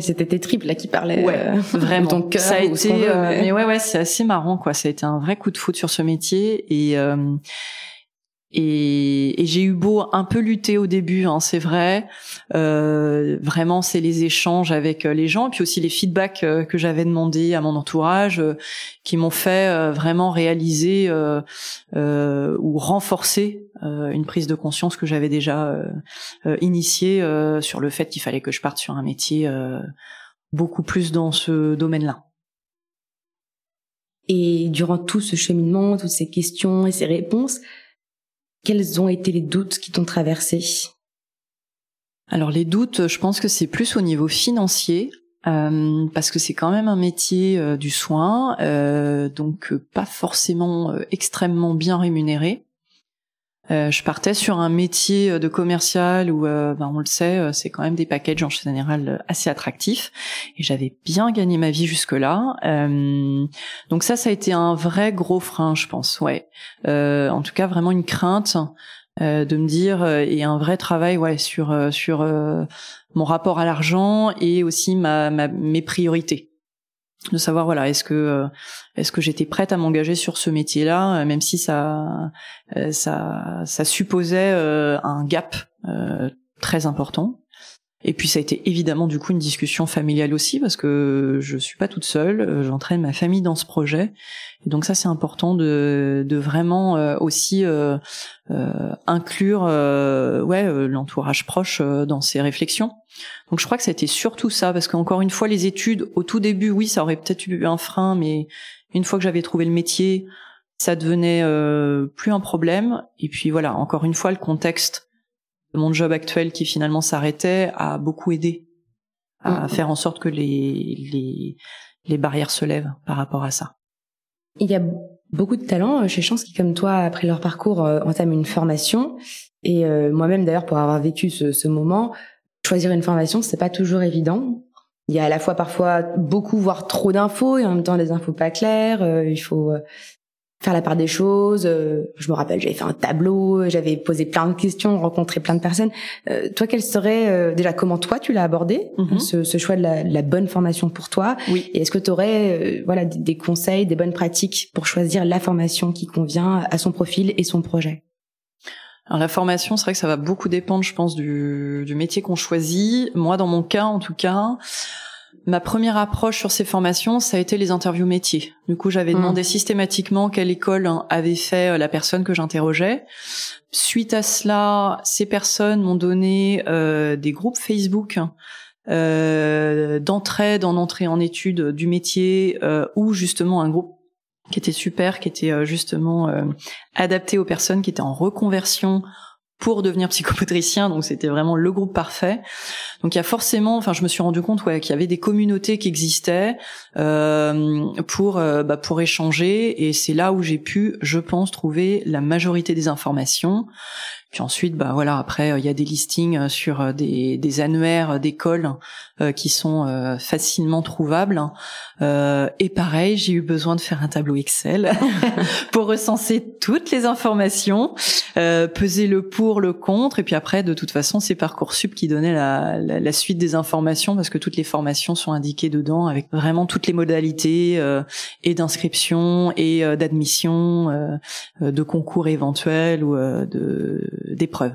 Speaker 1: C'était tes tripes là qui parlaient.
Speaker 2: Ouais, euh, vraiment. Ton cœur. Ça a été, euh, mais ouais, ouais, c'est assez marrant quoi. Ça a été un vrai coup de foot sur ce métier et euh, et, et j'ai eu beau un peu lutter au début, hein, c'est vrai. Euh, vraiment, c'est les échanges avec les gens, puis aussi les feedbacks que j'avais demandé à mon entourage, qui m'ont fait vraiment réaliser ou renforcer une prise de conscience que j'avais déjà initiée sur le fait qu'il fallait que je parte sur un métier beaucoup plus dans ce domaine-là.
Speaker 1: Et durant tout ce cheminement, toutes ces questions et ces réponses, quels ont été les doutes qui t'ont traversé?
Speaker 2: Alors les doutes, je pense que c'est plus au niveau financier. Euh, parce que c'est quand même un métier euh, du soin, euh, donc pas forcément extrêmement bien rémunéré. Euh, je partais sur un métier euh, de commercial où, euh, ben, on le sait, c'est quand même des packages en général assez attractifs. Et j'avais bien gagné ma vie jusque-là. donc ça, ça a été un vrai gros frein, je pense. Ouais. en tout cas, vraiment une crainte de me dire et un vrai travail, ouais, sur sur mon rapport à l'argent et aussi ma, ma mes priorités de savoir voilà est-ce que euh, est-ce que j'étais prête à m'engager sur ce métier-là euh, même si ça euh, ça ça supposait un gap très important et puis ça a été évidemment du coup une discussion familiale aussi parce que je suis pas toute seule, j'entraîne ma famille dans ce projet. Et donc ça c'est important de, de vraiment aussi euh, inclure ouais l'entourage proche dans ces réflexions. Donc je crois que c'était surtout ça, parce qu'encore une fois, les études, au tout début, oui, ça aurait peut-être eu un frein, mais une fois que j'avais trouvé le métier, ça devenait euh, plus un problème. Et puis voilà, encore une fois, le contexte mon job actuel qui finalement s'arrêtait a beaucoup aidé à mm. faire en sorte que les, les, les barrières se lèvent par rapport à ça.
Speaker 1: Il y a beaucoup de talents chez Chance qui, comme toi, après leur parcours, entament une formation. Et moi-même, d'ailleurs, pour avoir vécu ce, ce moment, choisir une formation, c'est pas toujours évident. Il y a à la fois parfois beaucoup, voire trop d'infos, et en même temps des infos pas claires. Euh, il faut euh, faire la part des choses. Euh, je me rappelle, j'avais fait un tableau, j'avais posé plein de questions, rencontré plein de personnes. toi, quel serait déjà comment toi tu l'as abordé mhm. ce, choix de la, bonne formation pour toi
Speaker 2: Oui.
Speaker 1: Et est-ce que tu aurais voilà des, conseils, des bonnes pratiques pour choisir la formation qui convient à son profil et son projet?
Speaker 2: Alors la formation, c'est vrai que ça va beaucoup dépendre, je pense, du, du métier qu'on choisit. Moi, dans mon cas, en tout cas, ma première approche sur ces formations, ça a été les interviews métiers. Du coup, j'avais mmh. demandé systématiquement quelle école avait fait euh, la personne que j'interrogeais. Suite à cela, ces personnes m'ont donné euh, des groupes Facebook euh, d'entraide en entrée en études du métier euh, ou justement un groupe qui était super, qui était euh, justement euh, adapté aux personnes qui étaient en reconversion pour devenir psychomotricien, donc c'était vraiment le groupe parfait. Donc il y a forcément, enfin je me suis rendu compte ouais, qu'il y avait des communautés qui existaient euh, pour euh, bah, pour échanger, et c'est là où j'ai pu, je pense, trouver la majorité des informations. Puis ensuite, bah voilà, après il y a des listings sur des, des annuaires d'écoles qui sont facilement trouvables. Euh, et pareil, j'ai eu besoin de faire un tableau Excel pour recenser toutes les informations, euh, peser le pour, le contre, et puis après, de toute façon, c'est parcoursup qui donnait la, la, la, suite des informations parce que toutes les formations sont indiquées dedans avec vraiment toutes les modalités euh, et d'inscription et euh, d'admission, euh, de concours éventuels ou de d'épreuves.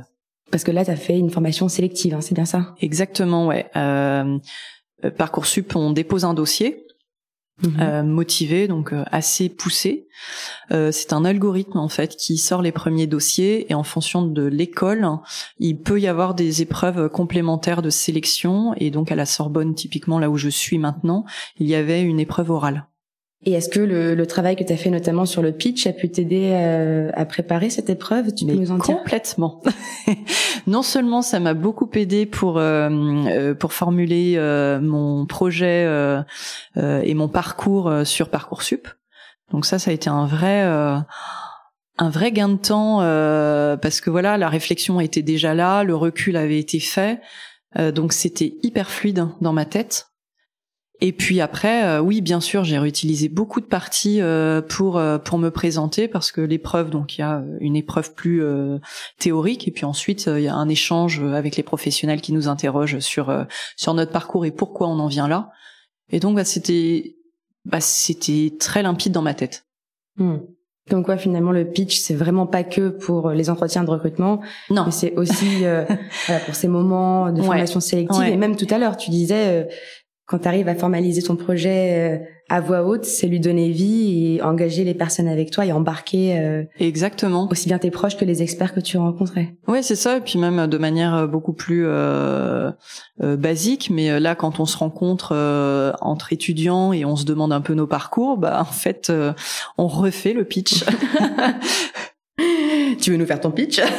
Speaker 1: Parce que là, tu as fait une formation sélective, hein, c'est bien ça?
Speaker 2: Exactement, ouais. Parcoursup, on dépose un dossier Mhm. Euh, motivé, donc euh, assez poussé. Euh, c'est un algorithme en fait qui sort les premiers dossiers et en fonction de l'école, il peut y avoir des épreuves complémentaires de sélection et donc à la Sorbonne typiquement là où je suis maintenant, il y avait une épreuve orale.
Speaker 1: Et est-ce que le, le, travail que tu as fait notamment sur le pitch a pu t'aider à, à, préparer cette épreuve? Tu
Speaker 2: peux nous en dire Complètement. non seulement ça m'a beaucoup aidé pour euh, euh pour formuler euh, mon projet euh, euh, et mon parcours sur parcoursup. Donc ça, ça a été un vrai un vrai gain de temps parce que voilà, la réflexion était déjà là, le recul avait été fait, donc c'était hyper fluide dans ma tête. Et puis après, euh, oui, bien sûr, j'ai réutilisé beaucoup de parties euh, pour euh, pour me présenter parce que l'épreuve, donc il y a une épreuve plus théorique et puis ensuite il y a un échange avec les professionnels qui nous interrogent sur sur notre parcours et pourquoi on en vient là. Et donc bah, c'était bah, c'était très limpide dans ma tête.
Speaker 1: Hmm. Donc quoi, finalement, le pitch, c'est vraiment pas que pour les entretiens de recrutement,
Speaker 2: non,
Speaker 1: mais c'est aussi voilà, pour ces moments de formation sélective. Et même tout à l'heure, tu disais, quand tu arrives à formaliser ton projet euh, à voix haute, c'est lui donner vie et engager les personnes avec toi et embarquer euh,
Speaker 2: exactement
Speaker 1: aussi bien tes proches que les experts que tu rencontrais.
Speaker 2: Oui, c'est ça et puis même de manière euh, beaucoup plus euh, basique mais là quand on se rencontre entre étudiants et on se demande un peu nos parcours, bah en fait on refait le pitch.
Speaker 1: tu veux nous faire ton pitch?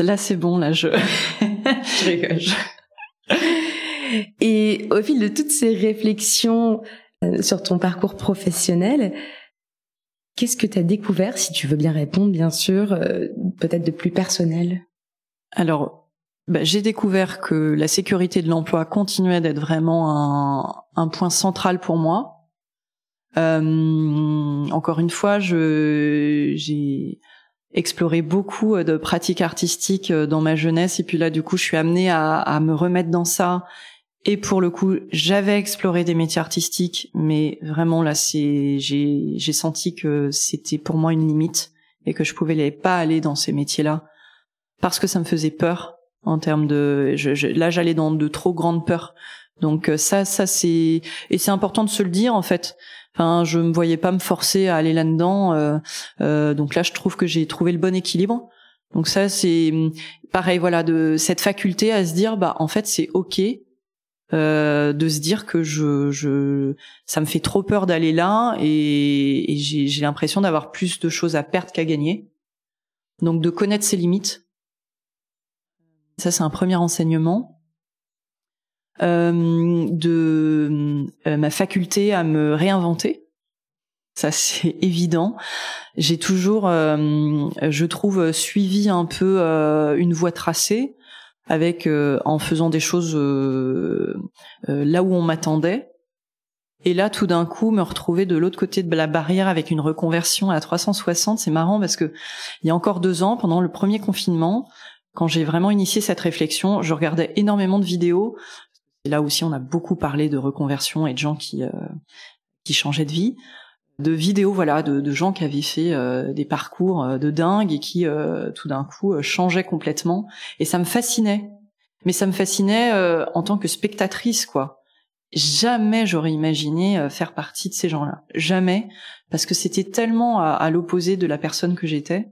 Speaker 2: Là c'est bon là je je rigole.
Speaker 1: Et au fil de toutes ces réflexions euh, sur ton parcours professionnel, qu'est-ce que tu as découvert, si tu veux bien répondre, bien sûr, euh, peut-être de plus personnel?
Speaker 2: Alors, bah, j'ai découvert que la sécurité de l'emploi continuait d'être vraiment un, point central pour moi. Euh, encore une fois, j'ai exploré beaucoup de pratiques artistiques dans ma jeunesse et puis là, du coup, je suis amenée à, à me remettre dans ça et pour le coup, j'avais exploré des métiers artistiques, mais vraiment là, c'est j'ai j'ai senti que c'était pour moi une limite et que je pouvais pas aller dans ces métiers-là parce que ça me faisait peur en termes de je, là j'allais dans de trop grandes peurs. Donc euh, ça ça c'est et c'est important de se le dire en fait. Enfin, je me voyais pas me forcer à aller là-dedans. Euh, euh, donc là, je trouve que j'ai trouvé le bon équilibre. Donc ça, c'est pareil, voilà, de cette faculté à se dire, bah en fait, c'est ok euh, de se dire que je, je, ça me fait trop peur d'aller là et, et j'ai l'impression d'avoir plus de choses à perdre qu'à gagner. Donc de connaître ses limites. Ça c'est un premier enseignement. Euh, de euh, ma faculté à me réinventer. ça c'est évident. J'ai toujours, je trouve, suivi un peu une voie tracée avec en faisant des choses là où on m'attendait et là, tout d'un coup, me retrouver de l'autre côté de la barrière avec une reconversion à 360, c'est marrant parce que il y a encore deux ans, pendant le premier confinement, quand j'ai vraiment initié cette réflexion, je regardais énormément de vidéos. Et là aussi, on a beaucoup parlé de reconversion et de gens qui euh, qui changeaient de vie, de vidéos, voilà, de, de gens qui avaient fait euh, des parcours euh, de dingue et qui tout d'un coup changeaient complètement. Et ça me fascinait. Mais ça me fascinait en tant que spectatrice, quoi jamais j'aurais imaginé euh, faire partie de ces gens-là. Jamais, parce que c'était tellement à, l'opposé de la personne que j'étais.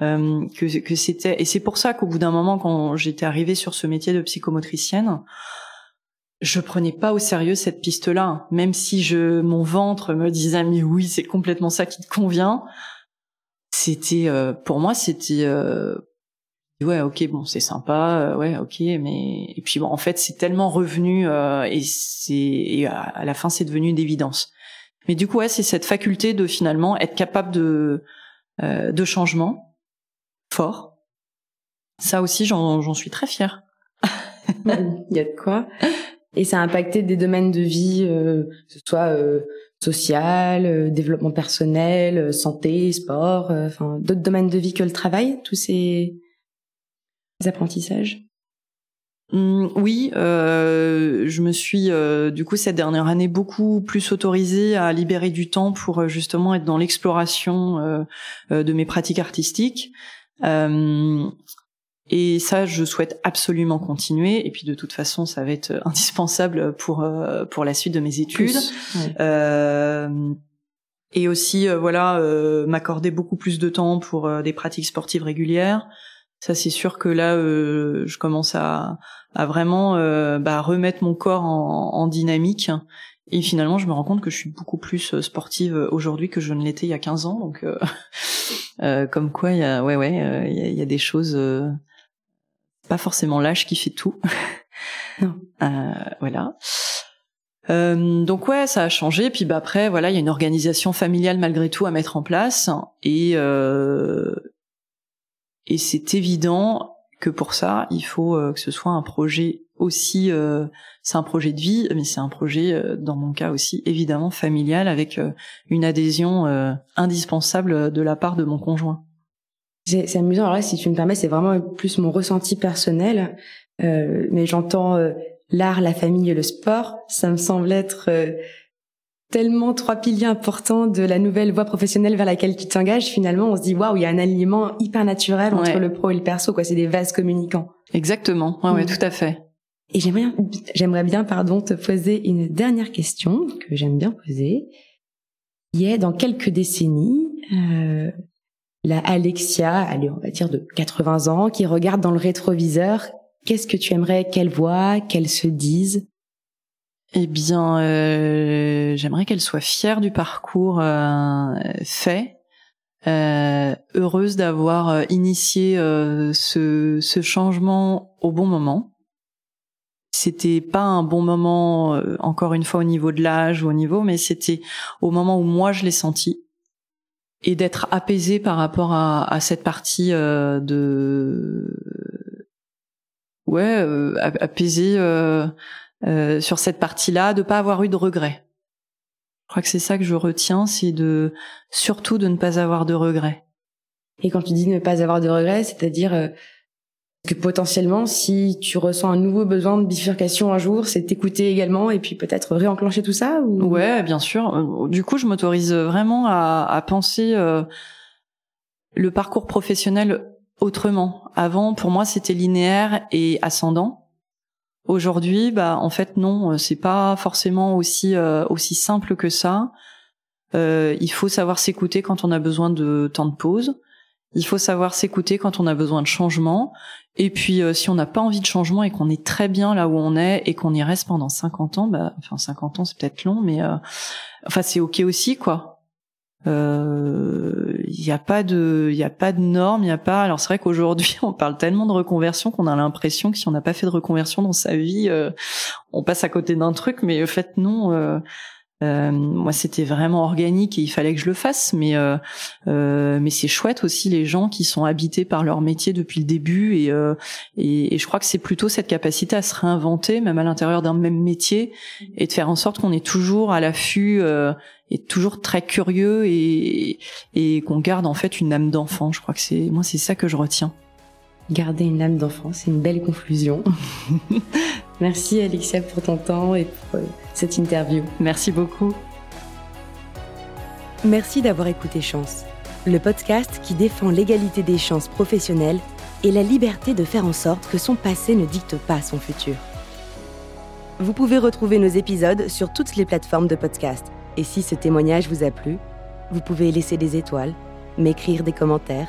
Speaker 2: Euh, que, que c'était et c'est pour ça qu'au bout d'un moment quand j'étais arrivée sur ce métier de psychomotricienne je prenais pas au sérieux cette piste-là même si je mon ventre me disait mais oui c'est complètement ça qui te convient. C'était euh, pour moi c'était ouais ok bon c'est sympa euh, ouais ok mais et puis bon en fait c'est tellement revenu euh, et c'est et à, la fin c'est devenu une évidence. Mais du coup ouais c'est cette faculté de finalement être capable de euh, de changement fort. Ça aussi j'en suis très fière.
Speaker 1: Il y a de quoi et ça a impacté des domaines de vie que ce soit social développement personnel santé sport enfin d'autres domaines de vie que le travail tous ces apprentissages?
Speaker 2: Mmh, oui, euh, je me suis euh, du coup cette dernière année beaucoup plus autorisée à libérer du temps pour euh, justement être dans l'exploration de mes pratiques artistiques. Et ça, je souhaite absolument continuer. Et puis de toute façon, ça va être indispensable pour pour la suite de mes études. et aussi, voilà, m'accorder beaucoup plus de temps pour des pratiques sportives régulières. Ça, c'est sûr que là, euh, je commence à, à vraiment euh, bah, remettre mon corps en, en, dynamique. Et finalement, je me rends compte que je suis beaucoup plus euh, sportive aujourd'hui que je ne l'étais il y a 15 ans. Donc, euh, comme quoi, il y a, ouais, ouais, il y, a, des choses. Pas forcément l'âge qui fait tout. voilà. Euh, donc ouais, ça a changé. Puis bah après, voilà, il y a une organisation familiale malgré tout à mettre en place. Et euh, et c'est évident que pour ça, il faut euh, que ce soit un projet aussi, euh, c'est un projet de vie, mais c'est un projet, euh, dans mon cas aussi, évidemment familial, avec une adhésion indispensable de la part de mon conjoint.
Speaker 1: C'est amusant. Alors là, si tu me permets, c'est vraiment plus mon ressenti personnel, mais j'entends l'art, la famille et le sport. Ça me semble être tellement trois piliers importants de la nouvelle voie professionnelle vers laquelle tu t'engages, finalement, on se dit waouh, il y a un alignement hyper naturel entre le pro et le perso, quoi. C'est des vases communicants.
Speaker 2: Exactement. Ouais, ouais, mm. tout à fait.
Speaker 1: Et j'aimerais, j'aimerais bien, pardon, te poser une dernière question que j'aime bien poser. Il y a dans quelques décennies, euh, la Alexia, allez, on va dire de 80 ans, qui regarde dans le rétroviseur. Qu'est-ce que tu aimerais qu'elle voit, qu'elle se dise?
Speaker 2: Eh bien, euh, j'aimerais qu'elle soit fière du parcours euh, fait, euh, heureuse d'avoir initié ce, ce, changement au bon moment. C'était pas un bon moment, encore une fois au niveau de l'âge ou au niveau, mais c'était au moment où moi je l'ai senti et d'être apaisée par rapport à, à cette partie de ouais apaisée euh, sur cette partie-là, de pas avoir eu de regrets. Je crois que c'est ça que je retiens, c'est de surtout de ne pas avoir de regrets.
Speaker 1: Et quand tu dis ne pas avoir de regrets, c'est-à-dire euh, que potentiellement, si tu ressens un nouveau besoin de bifurcation un jour, c'est t'écouter également et puis peut-être réenclencher tout ça ou...
Speaker 2: Ouais, bien sûr. Euh, du coup, je m'autorise vraiment à, à penser le parcours professionnel autrement. Avant, pour moi, c'était linéaire et ascendant. Aujourd'hui, bah en fait non, euh, c'est pas forcément aussi euh, aussi simple que ça. Euh, il faut savoir s'écouter quand on a besoin de temps de pause. Il faut savoir s'écouter quand on a besoin de changement. Et puis si on n'a pas envie de changement et qu'on est très bien là où on est et qu'on y reste pendant 50 ans, bah enfin 50 ans c'est peut-être long, mais enfin c'est ok aussi quoi il euh, n'y a pas de il y a pas de normes il y a pas alors c'est vrai qu'aujourd'hui on parle tellement de reconversion qu'on a l'impression que si on n'a pas fait de reconversion dans sa vie euh, on passe à côté d'un truc mais en fait non euh, Euh, moi, c'était vraiment organique et il fallait que je le fasse, mais euh, euh, mais c'est chouette aussi les gens qui sont habités par leur métier depuis le début et et, et, je crois que c'est plutôt cette capacité à se réinventer, même à l'intérieur d'un même métier, et de faire en sorte qu'on est toujours à l'affût et toujours très curieux et et qu'on garde en fait une âme d'enfant. Je crois que c'est moi c'est ça que je retiens.
Speaker 1: Garder une âme d'enfant, c'est une belle conclusion. Merci Alexia pour ton temps et pour cette interview.
Speaker 2: Merci beaucoup.
Speaker 1: Merci d'avoir écouté Chance, le podcast qui défend l'égalité des chances professionnelles et la liberté de faire en sorte que son passé ne dicte pas son futur. Vous pouvez retrouver nos épisodes sur toutes les plateformes de podcast. Et si ce témoignage vous a plu, vous pouvez laisser des étoiles, m'écrire des commentaires